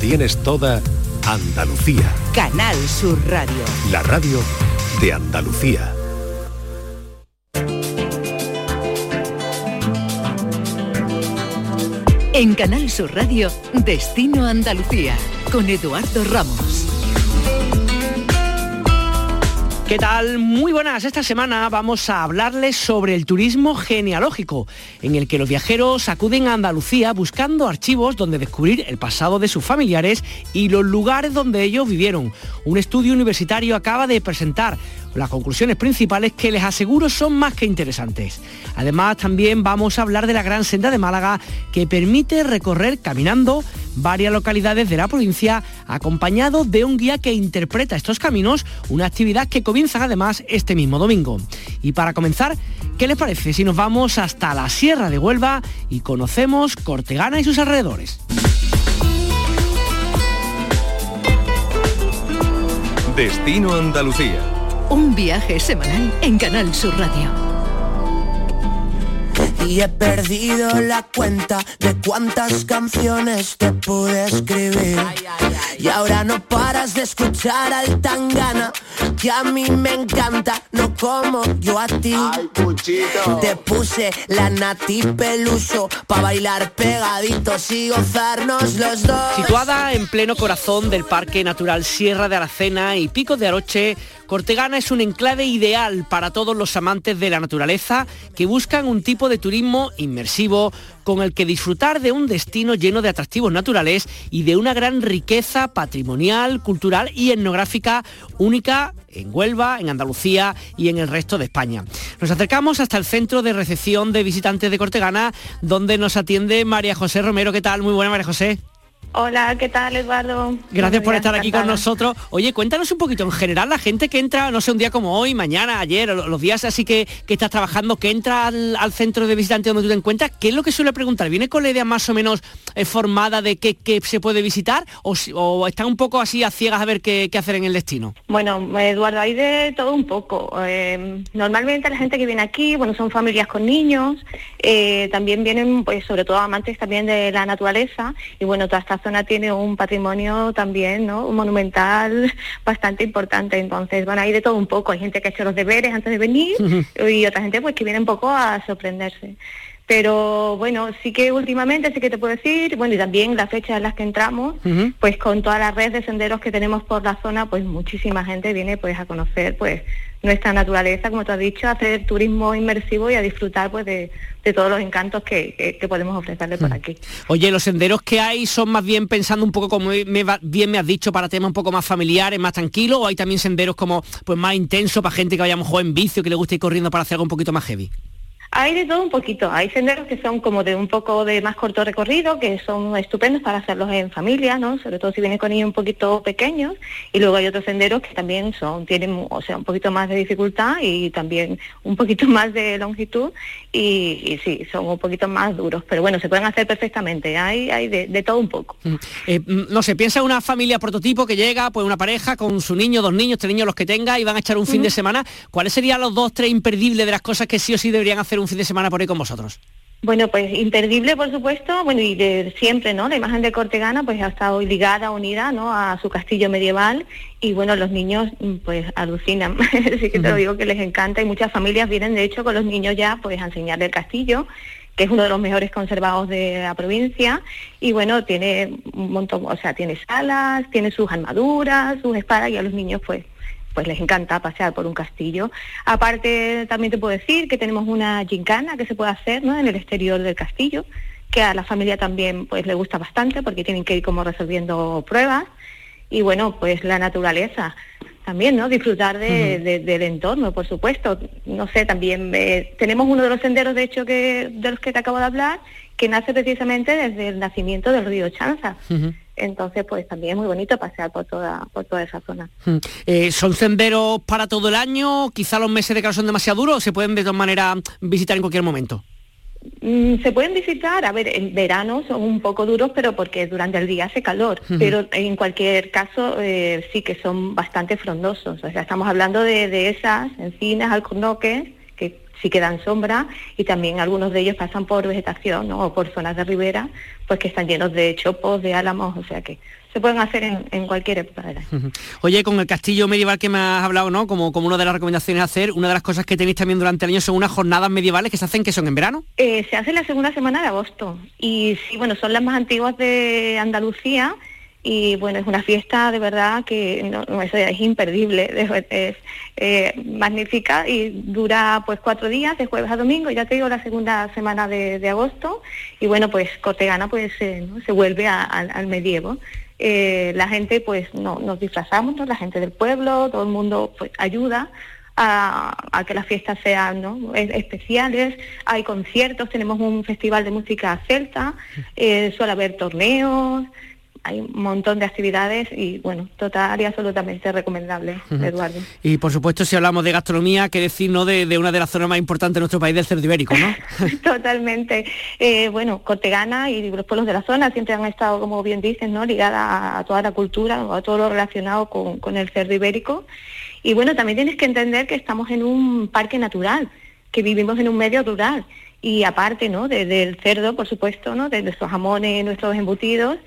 Tienes toda Andalucía. Canal Sur Radio. La radio de Andalucía. En Canal Sur Radio, Destino Andalucía, con Eduardo Ramos. ¿Qué tal? Muy buenas. Esta semana vamos a hablarles sobre el turismo genealógico, en el que los viajeros acuden a Andalucía buscando archivos donde descubrir el pasado de sus familiares y los lugares donde ellos vivieron. Un estudio universitario acaba de presentar las conclusiones principales que les aseguro son más que interesantes. Además, también vamos a hablar de la Gran Senda de Málaga que permite recorrer caminando varias localidades de la provincia acompañado de un guía que interpreta estos caminos, una actividad que comienza además este mismo domingo. Y para comenzar, ¿qué les parece si nos vamos hasta la Sierra de Huelva y conocemos Cortegana y sus alrededores? Destino Andalucía. Un viaje semanal en Canal Sur Radio. Y he perdido la cuenta de cuántas canciones te pude escribir. Y ahora no paras de escuchar al tangana, que a mí me encanta, no como yo a ti. Te puse la nati peluso para bailar pegaditos y gozarnos los dos. Situada en pleno corazón del Parque Natural Sierra de Aracena y Pico de Aroche, Cortegana es un enclave ideal para todos los amantes de la naturaleza que buscan un tipo de turismo inmersivo con el que disfrutar de un destino lleno de atractivos naturales y de una gran riqueza patrimonial, cultural y etnográfica única en Huelva, en Andalucía y en el resto de España. Nos acercamos hasta el centro de recepción de visitantes de Cortegana, donde nos atiende María José Romero. ¿Qué tal? Muy buena, María José. Hola, ¿qué tal Eduardo? Gracias por estar aquí con nosotros. Oye, cuéntanos un poquito, en general, la gente que entra, no sé, un día como hoy, mañana, ayer, los días así que, que estás trabajando, que entra al, al centro de visitantes donde tú te encuentras, ¿qué es lo que suele preguntar? ¿Viene con la idea más o menos eh, formada de qué, se puede visitar o, o están un poco así a ciegas a ver qué, qué hacer en el destino? Bueno, Eduardo, hay de todo un poco. Eh, normalmente la gente que viene aquí, bueno, son familias con niños, eh, también vienen, pues, sobre todo amantes también de la naturaleza, y bueno, toda zona tiene un patrimonio también, ¿no? Un monumental bastante importante. Entonces, bueno, hay de todo un poco. Hay gente que ha hecho los deberes antes de venir y otra gente, pues, que viene un poco a sorprenderse. Pero bueno, sí que últimamente sí que te puedo decir, bueno, y también las fechas en las que entramos, pues con toda la red de senderos que tenemos por la zona, pues muchísima gente viene pues a conocer pues nuestra naturaleza, como tú has dicho, a hacer turismo inmersivo y a disfrutar pues de, de todos los encantos que, que- que podemos ofrecerle por aquí. Oye, los senderos que hay son más bien pensando un poco como me bien me has dicho para temas un poco más familiares, más tranquilos, o hay también senderos como pues más intensos para gente que vaya a lo mejor en vicio, que le guste ir corriendo para hacer algo un poquito más heavy. Hay de todo un poquito. Hay senderos que son como de un poco de más corto recorrido, que son estupendos para hacerlos en familia, ¿no? Sobre todo si vienen con niños un poquito pequeños. Y luego hay otros senderos que también son, tienen, o sea, un poquito más de dificultad y también un poquito más de longitud. Y, y sí, son un poquito más duros. Pero bueno, se pueden hacer perfectamente. Hay, hay de, de todo un poco. Mm. Eh, mm, no sé, piensa en una familia prototipo que llega, pues una pareja con su niño, dos niños, tres niños, los que tenga, y van a echar un fin de semana. ¿Cuáles serían los dos, tres imperdibles de las cosas que sí o sí deberían hacer un fin de semana por ahí con vosotros? Bueno, pues imperdible, por supuesto, bueno, y de siempre, ¿no? La imagen de Cortegana, pues ha estado ligada, unida, ¿no? A su castillo medieval y, bueno, los niños, mm, pues, alucinan. Así que te lo digo que les encanta y muchas familias vienen, de hecho, con los niños ya, pues, a enseñarle el castillo que es uno de los mejores conservados de la provincia y bueno, tiene un montón, o sea, tiene salas, tiene sus armaduras, sus espadas y a los niños pues pues les encanta pasear por un castillo. Aparte, también te puedo decir que tenemos una gincana que se puede hacer ¿no? en el exterior del castillo, que a la familia también pues le gusta bastante porque tienen que ir como resolviendo pruebas. Y bueno, pues la naturaleza también, ¿no? Disfrutar de- de- del entorno, por supuesto. No sé, también eh, tenemos uno de los senderos, de hecho, que de los que te acabo de hablar, que nace precisamente desde el nacimiento del río Chanza. Entonces, pues también es muy bonito pasear por toda, por toda esa zona. Mm. Eh, ¿Son senderos para todo el año? ¿Quizá los meses de calor son demasiado duros o se pueden de todas maneras visitar en cualquier momento? Mm, se pueden visitar, a ver, en verano son un poco duros, pero porque durante el día hace calor, pero en cualquier caso eh, sí que son bastante frondosos, o sea, estamos hablando de, de esas encinas, alcornoques, que sí que dan sombra y también algunos de ellos pasan por vegetación ¿no? o por zonas de ribera, pues que están llenos de chopos, de álamos, o sea que se pueden hacer en, cualquier época del año. Oye, con el castillo medieval que me has hablado, ¿no? Como, como una de las recomendaciones a hacer, una de las cosas que tenéis también durante el año son unas jornadas medievales que se hacen, que son en verano. Eh, se hace la segunda semana de agosto y sí, bueno, son las más antiguas de Andalucía y bueno, es una fiesta de verdad que no, eso es imperdible, es, eh, magnífica y dura pues cuatro días, de jueves a domingo, ya te digo, la segunda semana de, agosto y bueno, pues Cortegana pues eh, se vuelve al medievo. Eh, la gente pues no, nos disfrazamos, la gente del pueblo, todo el mundo pues ayuda a, que las fiestas sean especiales, hay conciertos, tenemos un festival de música celta, suele haber torneos, hay un montón de actividades y bueno, total y absolutamente recomendable, Eduardo. Y por supuesto, si hablamos de gastronomía, qué decir ¿no? de, una de las zonas más importantes de nuestro país, del cerdo ibérico, ¿no? Totalmente. Eh, bueno, Cortegana y los pueblos de la zona siempre han estado, como bien dicen, ¿no? ligada a, toda la cultura, a todo lo relacionado con, el cerdo ibérico. Y bueno, también tienes que entender que estamos en un parque natural, que vivimos en un medio rural. Y aparte, ¿no? del cerdo, por supuesto, ¿no? De nuestros jamones, nuestros embutidos,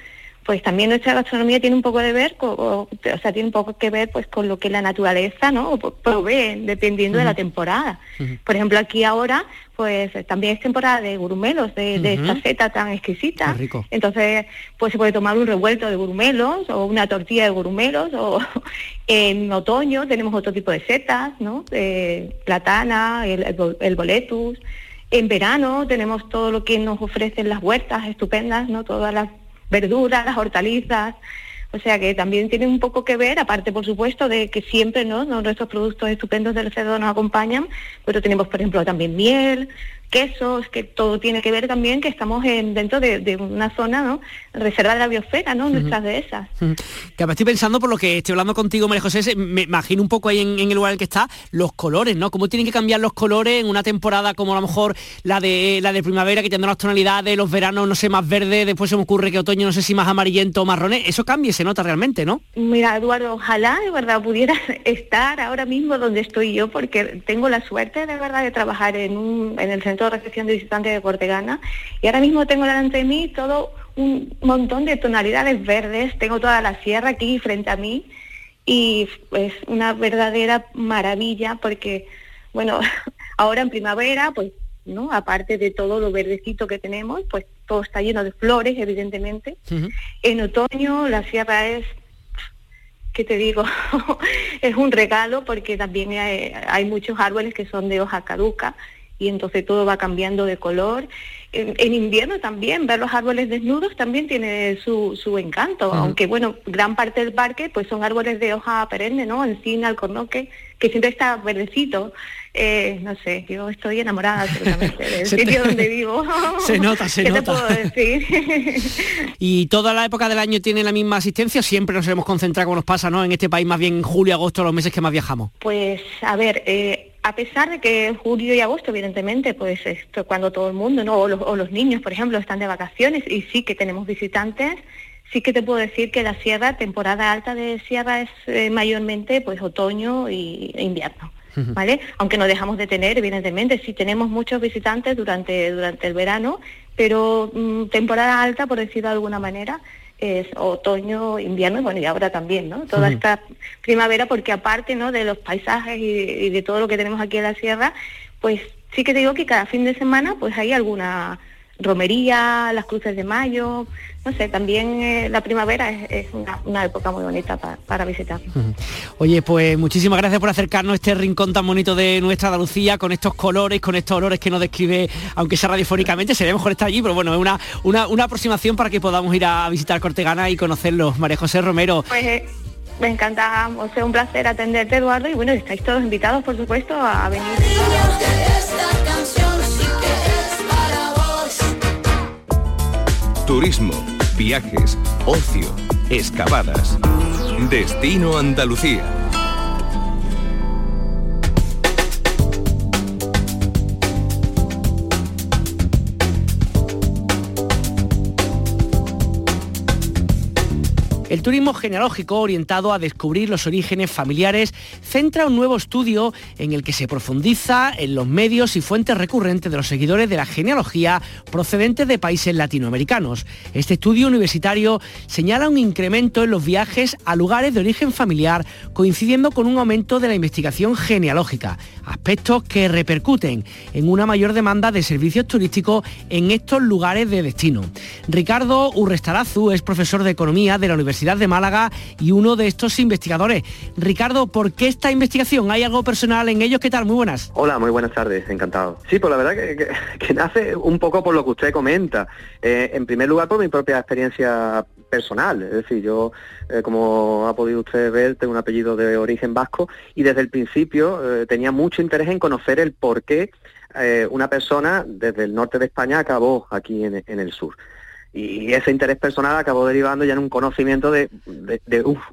pues también nuestra gastronomía tiene un poco de ver, o, sea, tiene un poco que ver pues con lo que la naturaleza, ¿no? Provee, dependiendo de la temporada. Por ejemplo, aquí ahora, pues también es temporada de gurumelos, de, esta seta tan exquisita. Entonces, pues se puede tomar un revuelto de gurumelos o una tortilla de gurumelos, o en otoño tenemos otro tipo de setas, ¿no? platana, el, el boletus. En verano tenemos todo lo que nos ofrecen las huertas estupendas, ¿no? Todas las verduras, las hortalizas, o sea que también tiene un poco que ver, aparte por supuesto de que siempre ¿no? nuestros productos estupendos del cerdo nos acompañan, pero tenemos por ejemplo también miel, quesos, que todo tiene que ver también que estamos en, dentro de, una zona, ¿no? Reserva de la biosfera, ¿no? Nuestras de esas. Que me estoy pensando por lo que estoy hablando contigo, María José, me imagino un poco ahí en, el lugar en el que está, los colores, ¿no? Cómo tienen que cambiar los colores en una temporada como a lo mejor la de la de primavera, que tiene las tonalidades, los veranos, no sé, más verde, después se me ocurre que otoño, no sé si más amarillento o marrones, eso cambia y se nota realmente, ¿no? Mira, Eduardo, ojalá de verdad pudiera estar ahora mismo donde estoy yo, porque tengo la suerte de verdad de trabajar en, un, en el centro de recepción de visitantes de Cortegana y ahora mismo tengo delante de mí todo un montón de tonalidades verdes, tengo toda la sierra aquí frente a mí y es una verdadera maravilla porque, bueno, ahora en primavera, pues, ¿no? Aparte de todo lo verdecito que tenemos, pues todo está lleno de flores, evidentemente. En otoño la sierra es ¿qué te digo? es un regalo porque también hay, hay, muchos árboles que son de hoja caduca y entonces todo va cambiando de color. En, invierno también, ver los árboles desnudos también tiene su, su encanto, aunque bueno, gran parte del parque pues son árboles de hoja perenne, ¿no? Encina, alcornoque, que siempre está verdecito. Eh, no sé, yo estoy enamorada absolutamente del sitio donde vivo. Se nota, se nota. Te puedo decir? ¿Y toda la época del año tiene la misma asistencia? Siempre nos hemos concentrado, como nos pasa, ¿no? En este país más bien julio, agosto, los meses que más viajamos. Pues, a ver, eh, a pesar de que en julio y agosto, evidentemente, pues esto cuando todo el mundo, ¿no? O los, niños, por ejemplo, están de vacaciones y sí que tenemos visitantes, sí que te puedo decir que la sierra, temporada alta de sierra es eh, mayormente pues otoño y, e invierno. ¿Vale? Aunque no dejamos de tener, evidentemente, sí tenemos muchos visitantes durante, durante el verano, pero mm, temporada alta, por decirlo de alguna manera, es otoño, invierno y bueno, y ahora también, ¿no? Toda esta primavera, porque aparte, ¿no? De los paisajes y, de todo lo que tenemos aquí en la sierra, pues sí que te digo que cada fin de semana pues hay alguna romería, las cruces de mayo, no sé, también eh, la primavera es, una, época muy bonita para visitar. Oye, pues muchísimas gracias por acercarnos a este rincón tan bonito de nuestra Andalucía, con estos colores, con estos olores que nos describe, aunque sea radiofónicamente, sería mejor estar allí, pero bueno, es una, una, aproximación para que podamos ir a, visitar Cortegana y conocerlos. María José Romero. Pues, eh, me encanta, o sea, un placer atenderte, Eduardo, y bueno, estáis todos invitados, por supuesto, a venir. Turismo, viajes, ocio, excavadas. Destino Andalucía. Turismo genealógico orientado a descubrir los orígenes familiares centra un nuevo estudio en el que se profundiza en los medios y fuentes recurrentes de los seguidores de la genealogía procedentes de países latinoamericanos. Este estudio universitario señala un incremento en los viajes a lugares de origen familiar coincidiendo con un aumento de la investigación genealógica, aspectos que repercuten en una mayor demanda de servicios turísticos en estos lugares de destino. Ricardo Urrestarazu es profesor de Economía de la Universidad de Málaga y uno de estos investigadores. Ricardo, ¿por qué esta investigación? ¿Hay algo personal en ellos? ¿Qué tal? Muy buenas. Hola, muy buenas tardes, encantado. Sí, pues la verdad que, nace un poco por lo que usted comenta. Eh, en primer lugar, por mi propia experiencia personal. Es decir, yo, eh, como ha podido usted ver, tengo un apellido de origen vasco y desde el principio eh, tenía mucho interés en conocer el por qué una persona desde el norte de España acabó aquí en el sur y ese interés personal acabó derivando ya en un conocimiento de,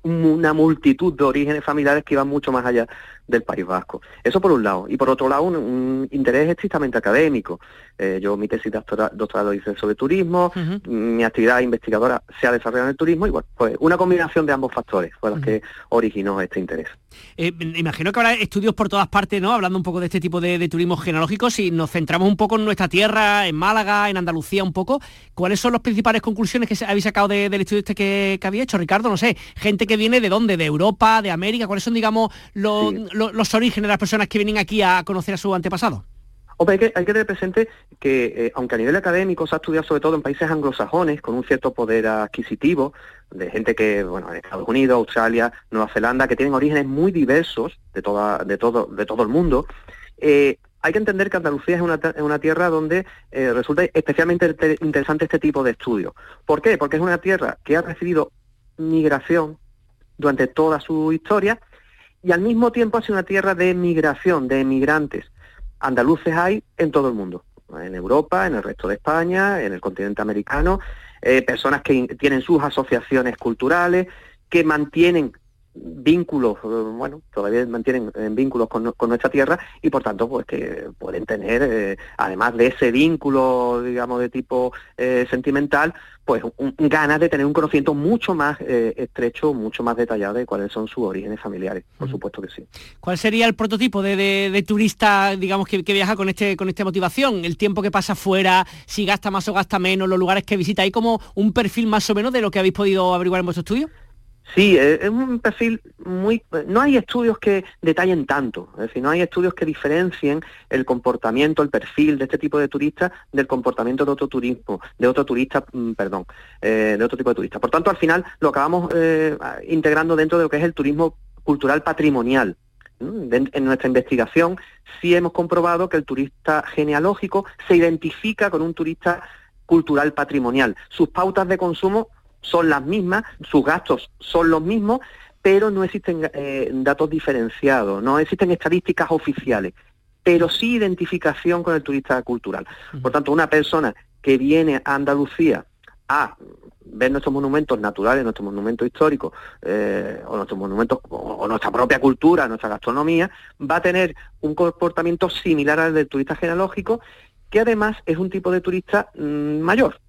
una multitud de orígenes familiares que iban mucho más allá del País Vasco. Eso por un lado. Y por otro lado, un, interés estrictamente académico. Eh, yo mi tesis doctoral, lo hice sobre turismo, mi actividad investigadora se ha desarrollado en el turismo y bueno, pues una combinación de ambos factores fue la que originó este interés. Eh, imagino que habrá estudios por todas partes, ¿no? Hablando un poco de este tipo de, turismo genealógico, si nos centramos un poco en nuestra tierra, en Málaga, en Andalucía un poco, ¿cuáles son las principales conclusiones que habéis sacado del estudio este que, había hecho, Ricardo? No sé, gente que viene de dónde, de Europa, de América, ¿cuáles son, digamos, los, los orígenes de las personas que vienen aquí a conocer a su antepasado? Hombre, hay que, tener presente que, eh, aunque a nivel académico se ha estudiado sobre todo en países anglosajones, con un cierto poder adquisitivo, de gente que, bueno, de Estados Unidos, Australia, Nueva Zelanda, que tienen orígenes muy diversos de, toda, de, todo, de todo el mundo, eh, hay que entender que Andalucía es una, una tierra donde eh, resulta especialmente interesante este tipo de estudios. ¿Por qué? Porque es una tierra que ha recibido migración durante toda su historia y al mismo tiempo ha sido una tierra de migración, de emigrantes. Andaluces hay en todo el mundo, en Europa, en el resto de España, en el continente americano, eh, personas que tienen sus asociaciones culturales, que mantienen vínculos, eh, bueno, todavía mantienen eh, vínculos con, nuestra tierra y por tanto pues que pueden tener, además de ese vínculo, digamos, de tipo sentimental, pues ganas de tener un conocimiento mucho más eh, estrecho, mucho más detallado de cuáles son sus orígenes familiares, por supuesto que sí. ¿Cuál sería el prototipo de, turista, digamos, que, viaja con este con esta motivación? El tiempo que pasa fuera, si gasta más o gasta menos, los lugares que visita, ¿hay como un perfil más o menos de lo que habéis podido averiguar en vuestro estudio? Sí, eh, es un perfil muy... No hay estudios que detallen tanto, es decir, no hay estudios que diferencien el comportamiento, el perfil de este tipo de turistas del comportamiento de otro turismo, de otro turista, mm, perdón, eh, de otro tipo de turista. Por tanto, al final lo acabamos eh, integrando dentro de lo que es el turismo cultural patrimonial. En nuestra investigación sí hemos comprobado que el turista genealógico se identifica con un turista cultural patrimonial. Sus pautas de consumo son las mismas, sus gastos son los mismos, pero no existen eh, datos diferenciados, no existen estadísticas oficiales, pero sí identificación con el turista cultural. Por tanto, una persona que viene a Andalucía a ver nuestros monumentos naturales, nuestros monumentos históricos, eh, o nuestros monumentos, o, nuestra propia cultura, nuestra gastronomía, va a tener un comportamiento similar al del turista genealógico, que además es un tipo de turista mm, mayor,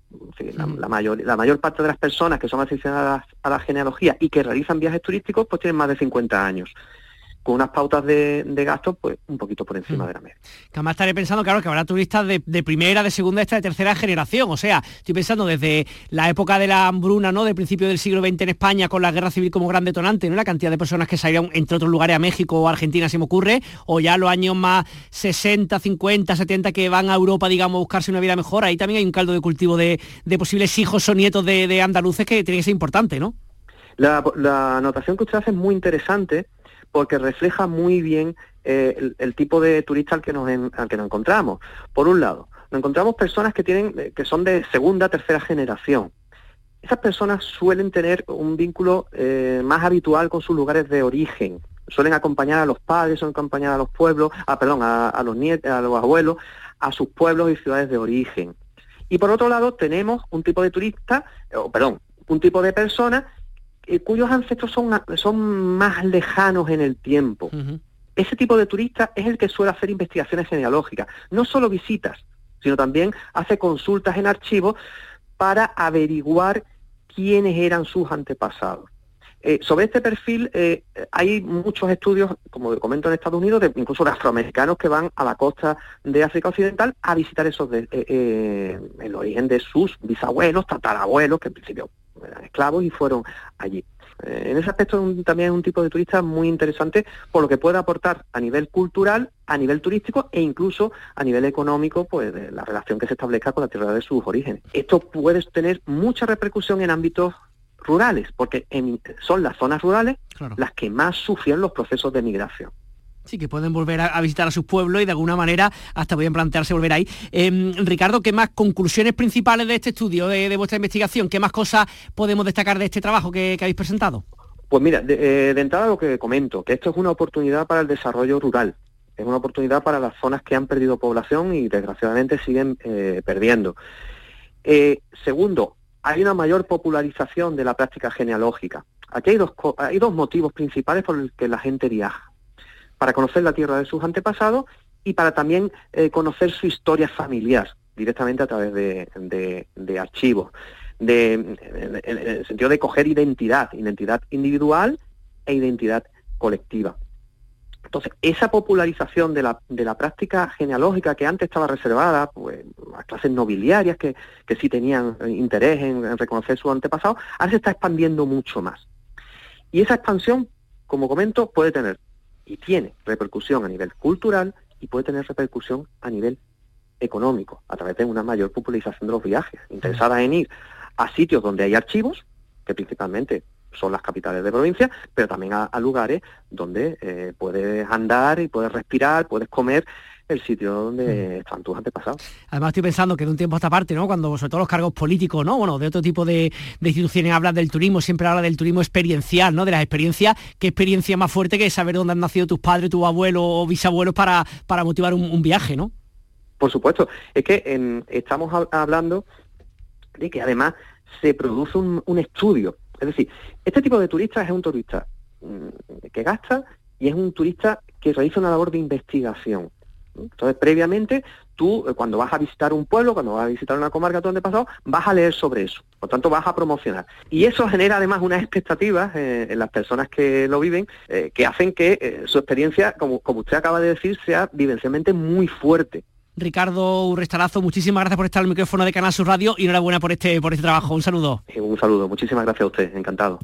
la, mayor, la mayor parte de las personas que son aficionadas a la genealogía y que realizan viajes turísticos, pues tienen más de 50 años con unas pautas de, de gastos pues un poquito por encima mm. de la media. Que además estaré pensando, claro, que habrá turistas de, primera, de segunda, esta de tercera generación. O sea, estoy pensando desde la época de la hambruna, ¿no? Del principio del siglo XX en España, con la guerra civil como gran detonante, ¿no? La cantidad de personas que salieron, entre otros lugares, a México o Argentina, se me ocurre, o ya los años más 60, 50, 70 que van a Europa, digamos, a buscarse una vida mejor. Ahí también hay un caldo de cultivo de, posibles hijos o nietos de, andaluces que tiene que ser importante, ¿no? La, la anotación que usted hace es muy interesante porque refleja muy bien eh, el, tipo de turista al que, nos al que nos encontramos. Por un lado, nos encontramos personas que, tienen, eh, que son de segunda, tercera generación. Esas personas suelen tener un vínculo eh, más habitual con sus lugares de origen. Suelen acompañar a los padres, suelen acompañar a los pueblos, a, ah, perdón, a, los nietos, a los abuelos, a sus pueblos y ciudades de origen. Y por otro lado tenemos un tipo de turista, o perdón, un tipo de persona eh, cuyos ancestros son, son más lejanos en el tiempo. Ese tipo de turista es el que suele hacer investigaciones genealógicas, no solo visitas, sino también hace consultas en archivos para averiguar quiénes eran sus antepasados. Eh, sobre este perfil eh, hay muchos estudios, como comento en Estados Unidos, de, incluso de afroamericanos que van a la costa de África Occidental a visitar esos eh, el origen de sus bisabuelos, tatarabuelos, que en principio eran esclavos y fueron allí. en ese aspecto también es un tipo de turista muy interesante por lo que puede aportar a nivel cultural, a nivel turístico e incluso a nivel económico, pues de la relación que se establezca con la tierra de sus orígenes. Esto puede tener mucha repercusión en ámbitos rurales, porque son las zonas rurales las que más sufren los procesos de migración. Sí, que pueden volver a, visitar a sus pueblos y de alguna manera hasta pueden plantearse volver ahí. Em, Ricardo, ¿qué más conclusiones principales de este estudio, de, vuestra investigación? ¿Qué más cosas podemos destacar de este trabajo que, habéis presentado? Pues mira, eh, de, entrada lo que comento, que esto es una oportunidad para el desarrollo rural, es una oportunidad para las zonas que han perdido población y desgraciadamente siguen eh, perdiendo. Eh, segundo, hay una mayor popularización de la práctica genealógica. Aquí hay dos, hay dos motivos principales por los que la gente viaja. Para conocer la tierra de sus antepasados y para también eh, conocer su historia familiar directamente a través de, archivos, en el sentido de coger identidad, identidad individual e identidad colectiva. Entonces, esa popularización de la, de la práctica genealógica que antes estaba reservada pues, a clases nobiliarias que, que sí tenían interés en, reconocer su antepasado, ahora se está expandiendo mucho más. Y esa expansión, como comento, puede tener y tiene repercusión a nivel cultural y puede tener repercusión a nivel económico, a través de una mayor popularización de los viajes, interesada en ir a sitios donde hay archivos, que principalmente son las capitales de provincia, pero también a, lugares donde eh, puedes andar y puedes respirar, puedes comer el sitio donde mm. están tus antepasados. Además estoy pensando que de un tiempo a esta parte, ¿no? Cuando sobre todo los cargos políticos, ¿no? Bueno, de otro tipo de, instituciones hablan del turismo, siempre habla del turismo experiencial, ¿no? De las experiencias, qué experiencia más fuerte que saber dónde han nacido tus padres, tus abuelos o bisabuelos para, para motivar un, viaje, ¿no? Por supuesto, es que estamos hablando de que además se produce un estudio es decir, este tipo de turistas es un turista mm, que gasta y es un turista que realiza una labor de investigación. Entonces, previamente, tú eh, cuando vas a visitar un pueblo, cuando vas a visitar una comarca donde pasado, vas a leer sobre eso. Por tanto, vas a promocionar. Y eso genera además unas expectativas eh, en las personas que lo viven, eh, que hacen que su experiencia, como, como usted acaba de decir, sea vivencialmente muy fuerte. Ricardo Urrestarazo, muchísimas gracias por estar al micrófono de Canal Sur Radio y enhorabuena por este, por este trabajo. Un saludo. Un saludo, muchísimas gracias a usted, encantado.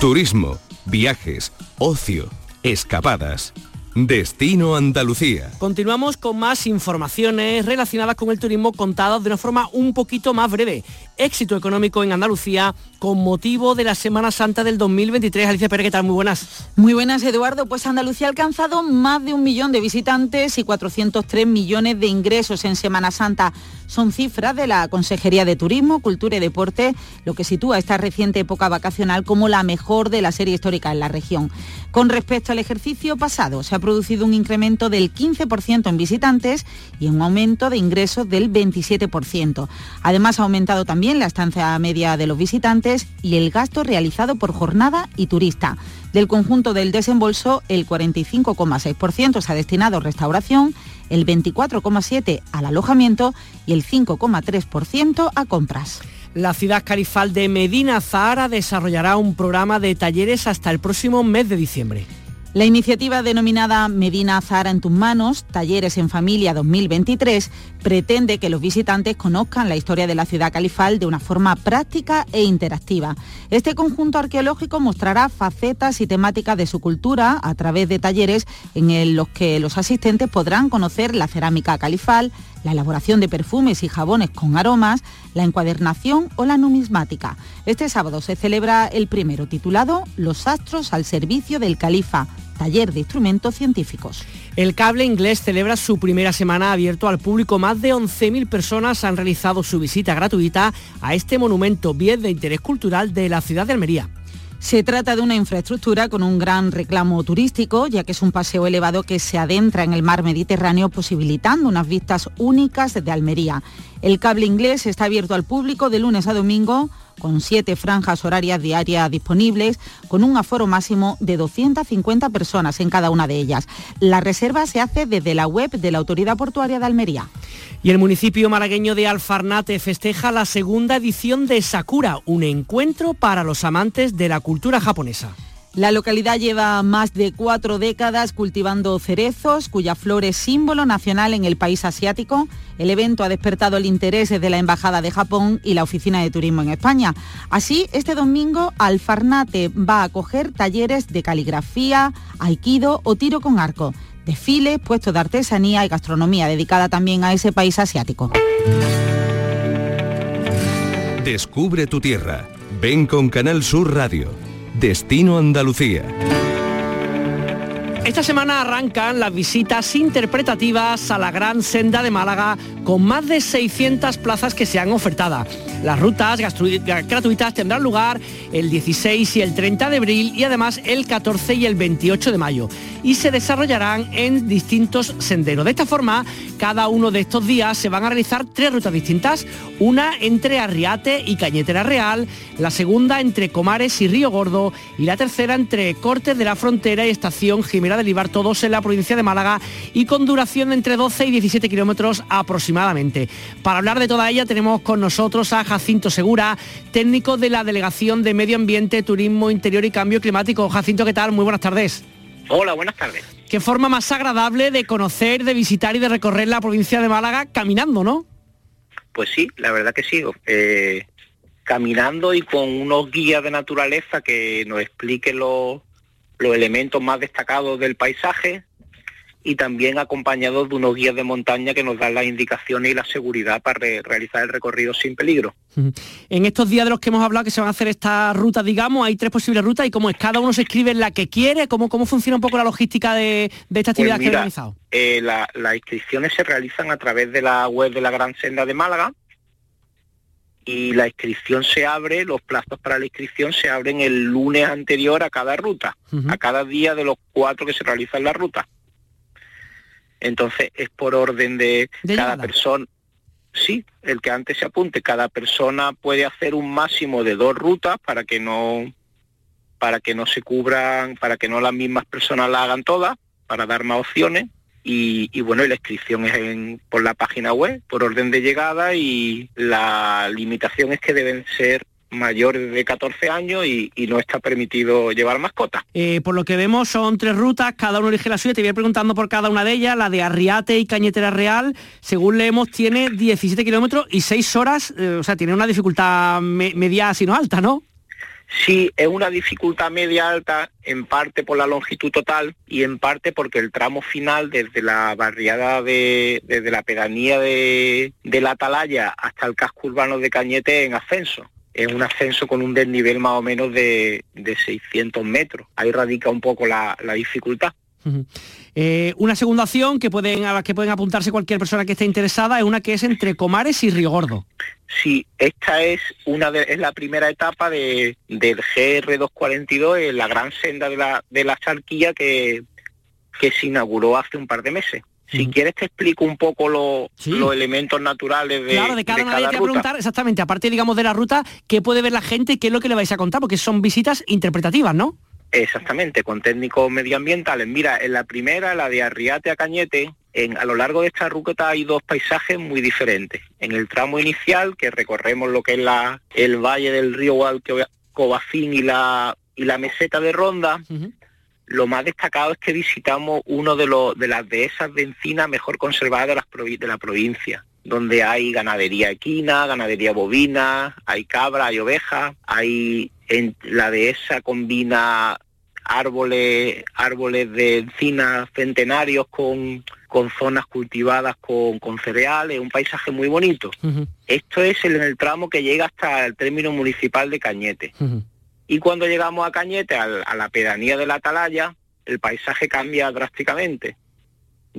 Turismo, viajes, ocio, escapadas. Destino Andalucía. Continuamos con más informaciones relacionadas con el turismo contadas de una forma un poquito más breve. Éxito económico en Andalucía con motivo de la Semana Santa del 2023. Alicia Pérez, ¿qué tal? Muy buenas. Muy buenas, Eduardo. Pues Andalucía ha alcanzado más de un millón de visitantes y 403 millones de ingresos en Semana Santa. Son cifras de la Consejería de Turismo, Cultura y Deporte, lo que sitúa esta reciente época vacacional como la mejor de la serie histórica en la región. Con respecto al ejercicio pasado, se ha producido un incremento del 15% en visitantes y un aumento de ingresos del 27%. Además, ha aumentado también la estancia media de los visitantes y el gasto realizado por jornada y turista. Del conjunto del desembolso, el 45,6% se ha destinado a restauración, el 24,7% al alojamiento y el 5,3% a compras. La ciudad califal de Medina Zahara desarrollará un programa de talleres hasta el próximo mes de diciembre. La iniciativa denominada Medina Zahara en tus manos, Talleres en Familia 2023, pretende que los visitantes conozcan la historia de la ciudad califal de una forma práctica e interactiva. Este conjunto arqueológico mostrará facetas y temáticas de su cultura a través de talleres en los que los asistentes podrán conocer la cerámica califal, la elaboración de perfumes y jabones con aromas, la encuadernación o la numismática. Este sábado se celebra el primero titulado Los astros al servicio del califa taller de instrumentos científicos. El cable inglés celebra su primera semana abierto al público. Más de 11.000 personas han realizado su visita gratuita a este monumento bien de interés cultural de la ciudad de Almería. Se trata de una infraestructura con un gran reclamo turístico, ya que es un paseo elevado que se adentra en el mar Mediterráneo, posibilitando unas vistas únicas de Almería. El cable inglés está abierto al público de lunes a domingo con siete franjas horarias diarias disponibles, con un aforo máximo de 250 personas en cada una de ellas. La reserva se hace desde la web de la Autoridad Portuaria de Almería. Y el municipio malagueño de Alfarnate festeja la segunda edición de Sakura, un encuentro para los amantes de la cultura japonesa. La localidad lleva más de cuatro décadas cultivando cerezos, cuya flor es símbolo nacional en el país asiático. El evento ha despertado el interés de la Embajada de Japón y la Oficina de Turismo en España. Así, este domingo Alfarnate va a acoger talleres de caligrafía, aikido o tiro con arco, desfiles, puestos de artesanía y gastronomía dedicada también a ese país asiático. Descubre tu tierra. Ven con Canal Sur Radio Destino Andalucía. Esta semana arrancan las visitas interpretativas a la Gran Senda de Málaga con más de 600 plazas que se han ofertado. Las rutas gratuitas tendrán lugar el 16 y el 30 de abril y además el 14 y el 28 de mayo y se desarrollarán en distintos senderos. De esta forma, cada uno de estos días se van a realizar tres rutas distintas, una entre Arriate y Cañetera Real, la segunda entre Comares y Río Gordo y la tercera entre Cortes de la Frontera y Estación Jimena de Libar, todos en la provincia de Málaga y con duración de entre 12 y 17 kilómetros aproximadamente. Para hablar de toda ella tenemos con nosotros a Jacinto Segura, técnico de la Delegación de Medio Ambiente, Turismo Interior y Cambio Climático. Jacinto, ¿qué tal? Muy buenas tardes. Hola, buenas tardes. Qué forma más agradable de conocer, de visitar y de recorrer la provincia de Málaga caminando, ¿no? Pues sí, la verdad que sí. Eh, caminando y con unos guías de naturaleza que nos expliquen los, los elementos más destacados del paisaje, y también acompañados de unos guías de montaña que nos dan las indicaciones y la seguridad para realizar el recorrido sin peligro. En estos días de los que hemos hablado que se van a hacer estas rutas, digamos, hay tres posibles rutas y como es cada uno se escribe en la que quiere, ¿cómo, cómo funciona un poco la logística de, esta actividad pues que ha organizado? Eh, las inscripciones se realizan a través de la web de la Gran Senda de Málaga y la inscripción se abre, los plazos para la inscripción se abren el lunes anterior a cada ruta, a cada día de los cuatro que se realizan la ruta. Entonces es por orden de, cada persona. Sí, el que antes se apunte, cada persona puede hacer un máximo de dos rutas para que no para que no se cubran, para que no las mismas personas la hagan todas, para dar más opciones. Y, y, bueno, la inscripción es en, por la página web, por orden de llegada y la limitación es que deben ser mayores de 14 años y, no está permitido llevar mascotas. Eh, por lo que vemos son tres rutas, cada uno elige la suya, te voy preguntando por cada una de ellas, la de Arriate y Cañetera Real, según leemos tiene 17 kilómetros y 6 horas, eh, o sea, tiene una dificultad media sino alta, ¿no? Sí, es una dificultad media alta, en parte por la longitud total y en parte porque el tramo final desde la barriada de, desde la pedanía de, de la Atalaya hasta el casco urbano de Cañete en ascenso es un ascenso con un desnivel más o menos de, 600 metros. Ahí radica un poco la, dificultad. Eh, una segunda opción que pueden, a la que pueden apuntarse cualquier persona que esté interesada es una que es entre Comares y Río Gordo. Sí, esta es una es la primera etapa de, del GR242, la gran senda de la, de la Charquilla que, que se inauguró hace un par de meses. Si quieres te explico un poco los elementos naturales de, claro, de cada, una de preguntar exactamente, aparte digamos de la ruta, qué puede ver la gente qué es lo que le vais a contar, porque son visitas interpretativas, ¿no? Exactamente, con técnicos medioambientales. Mira, en la primera, la de Arriate a Cañete, en, a lo largo de esta ruta hay dos paisajes muy diferentes. En el tramo inicial, que recorremos lo que es la, el valle del río Guadalcobacín y la, y la meseta de Ronda, lo más destacado es que visitamos uno de, los, de las dehesas de encina mejor conservadas de, las de la provincia, donde hay ganadería equina, ganadería bovina, hay cabra, hay ovejas, hay en la dehesa combina árboles, árboles de encina centenarios con, con zonas cultivadas con, con, cereales, un paisaje muy bonito. Esto es en el tramo que llega hasta el término municipal de Cañete. Y cuando llegamos a Cañete, a la pedanía de la Atalaya, el paisaje cambia drásticamente.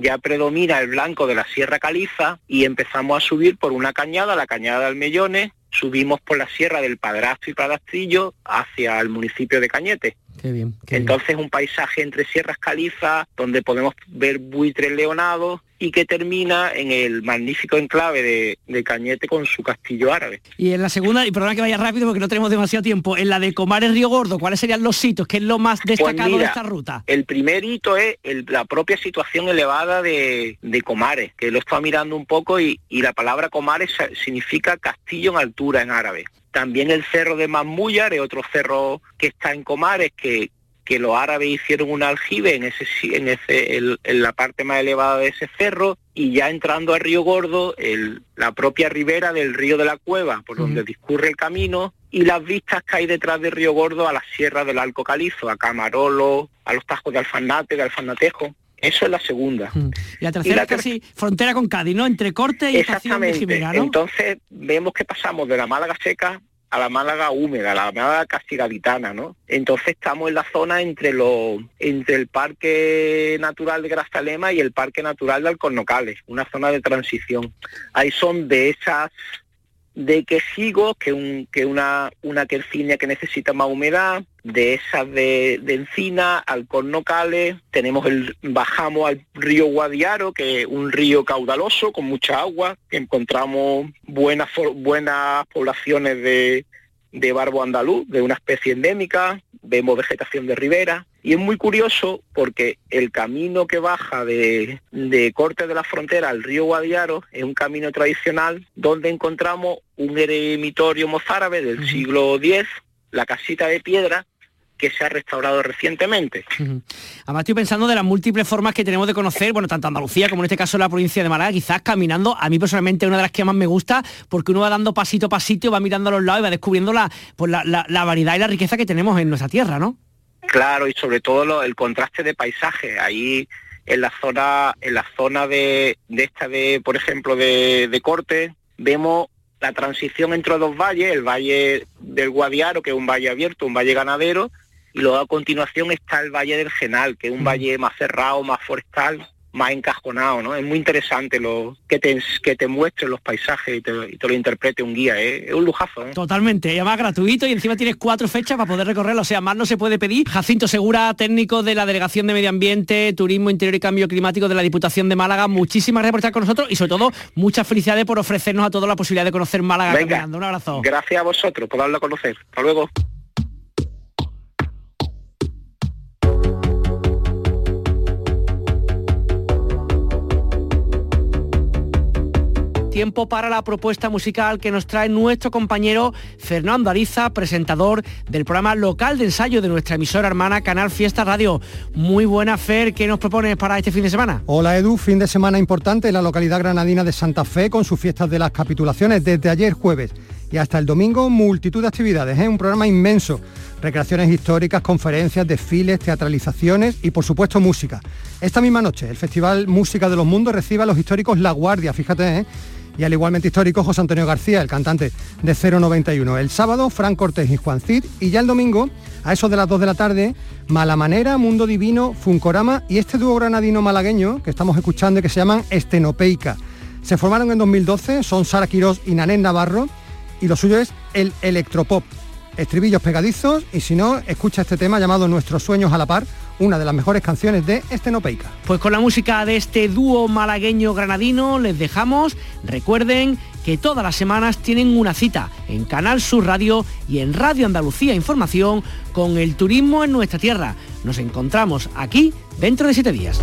Ya predomina el blanco de la Sierra Caliza y empezamos a subir por una cañada, la cañada de Almellones, subimos por la Sierra del Padrastro y Padastrillo hacia el municipio de Cañete. Qué bien, Entonces un paisaje entre sierras calizas donde podemos ver buitres leonados y que termina en el magnífico enclave de, Cañete con su castillo árabe. Y en la segunda, y perdona que vaya rápido porque no tenemos demasiado tiempo, en la de Comares Río Gordo, ¿cuáles serían los sitios? ¿Qué es lo más pues destacado de esta ruta? El primer hito es la propia situación elevada de, Comares, que lo estaba mirando un poco y, y la palabra Comares significa castillo en altura en árabe. También el cerro de Mamuyar es otro cerro que está en Comares, que, que los árabes hicieron un aljibe en, ese, en, ese, en la parte más elevada de ese cerro y ya entrando a Río Gordo, el, la propia ribera del río de la Cueva, por donde discurre el camino, y las vistas que hay detrás de Río Gordo a la sierra del Alco Calizo, a Camarolo, a los tajos de Alfanate, de Alfanatejo. Eso es la segunda. Y la tercera casi frontera con Cádiz, ¿no? Entre Corte y Exactamente. De Entonces vemos que pasamos de la Málaga seca a la Málaga húmeda, a la Málaga casi gaditana, ¿no? Entonces estamos en la zona entre lo, entre el Parque Natural de Grazalema y el Parque Natural de Alcornocales, una zona de transición. Ahí son de esas de quejigos, que, un, que una, una que necesita más humedad, de esas de, de encina, alcornocales, tenemos el, bajamos al río Guadiaro, que es un río caudaloso con mucha agua, que encontramos buenas, buenas poblaciones de, de barbo andaluz, de una especie endémica, vemos vegetación de ribera, y es muy curioso porque el camino que baja de, Corte de la Frontera al río Guadiaro es un camino tradicional donde encontramos un eremitorio mozárabe del siglo X, la casita de piedra, que se ha restaurado recientemente. Además estoy pensando de las múltiples formas que tenemos de conocer, bueno, tanto Andalucía como en este caso la provincia de Málaga, quizás caminando, a mí personalmente una de las que más me gusta, porque uno va dando pasito a pasito, va mirando a los lados y va descubriendo la, pues la variedad y la riqueza que tenemos en nuestra tierra, ¿no? Claro, y sobre todo el contraste de paisaje. Ahí en la zona, en la zona de, esta de, por ejemplo, de, Corte, vemos la transición entre dos valles, el valle del Guadiaro, que es un valle abierto, un valle ganadero, y luego a continuación está el valle del Genal, que es un valle más cerrado, más forestal, más encajonado, ¿no? Es muy interesante lo que te, que te muestre los paisajes y te, lo interprete un guía, ¿eh? es un lujazo. ¿eh? Totalmente, y además gratuito y encima tienes cuatro fechas para poder recorrerlo, o sea, más no se puede pedir. Jacinto Segura, técnico de la Delegación de Medio Ambiente, Turismo Interior y Cambio Climático de la Diputación de Málaga, muchísimas gracias por estar con nosotros y sobre todo muchas felicidades por ofrecernos a todos la posibilidad de conocer Málaga Venga, Un abrazo. Gracias a vosotros por darlo a conocer. Hasta luego. Tiempo para la propuesta musical que nos trae nuestro compañero Fernando Ariza, presentador del programa local de ensayo de nuestra emisora hermana Canal Fiesta Radio. Muy buena, Fer, ¿qué nos propones para este fin de semana? Hola Edu, fin de semana importante en la localidad granadina de Santa Fe con sus fiestas de las capitulaciones desde ayer jueves y hasta el domingo multitud de actividades, es ¿eh? un programa inmenso recreaciones históricas, conferencias, desfiles, teatralizaciones y por supuesto música. Esta misma noche el Festival Música de los Mundos recibe a los históricos La Guardia, fíjate, ¿eh? Y al igualmente histórico José Antonio García, el cantante de 091. El sábado, Fran Cortés y Juan Cid, y ya el domingo, a eso de las 2 de la tarde, Mala Manera, Mundo Divino, Funcorama y este dúo granadino malagueño que estamos escuchando y que se llaman Estenopeica. Se formaron en 2012, son Sara Quirós y Nanén Navarro, y lo suyo es el electropop. Estribillos pegadizos, y si no, escucha este tema llamado Nuestros Sueños a la Par, una de las mejores canciones de Estenopeica. Pues con la música de este dúo malagueño granadino les dejamos. Recuerden que todas las semanas tienen una cita en Canal Sur Radio y en Radio Andalucía Información con el turismo en nuestra tierra. Nos encontramos aquí dentro de siete días.